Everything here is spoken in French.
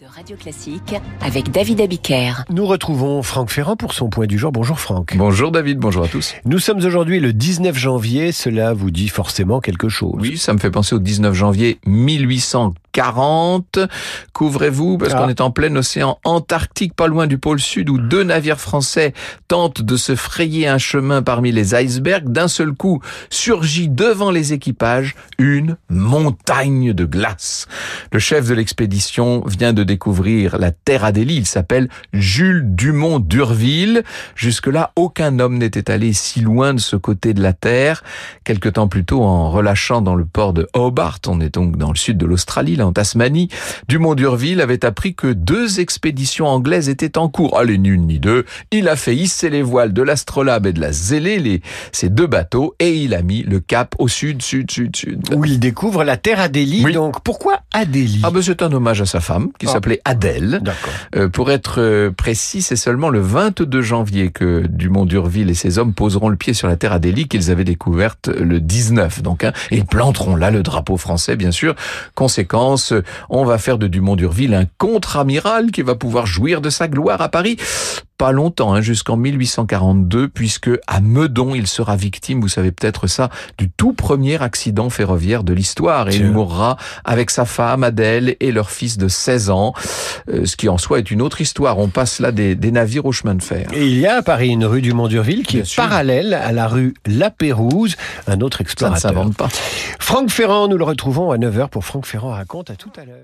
de Radio Classique avec David Abiker. Nous retrouvons Franck Ferrand pour son point du jour. Bonjour Franck. Bonjour David, bonjour à tous. Nous sommes aujourd'hui le 19 janvier, cela vous dit forcément quelque chose. Oui, ça me fait penser au 19 janvier 1840. Couvrez-vous parce Ah. qu'on est en plein océan Antarctique, pas loin du pôle sud, où deux navires français tentent de se frayer un chemin parmi les icebergs. D'un seul coup, surgit devant les équipages une montagne de glace. Le chef de l'expédition vient de découvrir la terre Adélie. Il s'appelle Jules Dumont d'Urville. Jusque-là, aucun homme n'était allé si loin de ce côté de la Terre. Quelque temps plus tôt, en relâchant dans le port de Hobart, on est donc dans le sud de l'Australie, là en Tasmanie, Dumont d'Urville avait appris que deux expéditions anglaises étaient en cours. Allez, ni une ni deux. Il a fait hisser les voiles de l'Astrolabe et de la Zélé, les, ces deux bateaux, et il a mis le cap au sud, sud, sud, sud. Où il découvre la terre Adélie. Oui. Donc pourquoi Adélie? Ah ben c'est un hommage à sa femme, qui Ah. s'appelait Adèle. D'accord. Euh, pour être euh, précis, c'est seulement le 22 janvier que Dumont d'Urville et ses hommes poseront le pied sur la terre Adélie qu'ils avaient découverte le 19. Donc, hein, et ils planteront là le drapeau français, bien sûr. Conséquence, on va faire de Dumont d'Urville un contre-amiral qui va pouvoir jouir de sa gloire à Paris. Pas longtemps, hein, jusqu'en 1842, puisque à Meudon, il sera victime, vous savez peut-être ça, du tout premier accident ferroviaire de l'histoire. Et il mourra avec sa femme Adèle et leur fils de 16 ans. Euh, ce qui en soi est une autre histoire. On passe là des, des navires au chemin de fer. Et il y a à Paris une rue du Mont-Durville qui Bien est sûr. parallèle à la rue La Pérouse, un autre Ça ne explorateur. s'invente pas. Franck Ferrand, nous le retrouvons à 9h pour Franck Ferrand raconte. À tout à l'heure.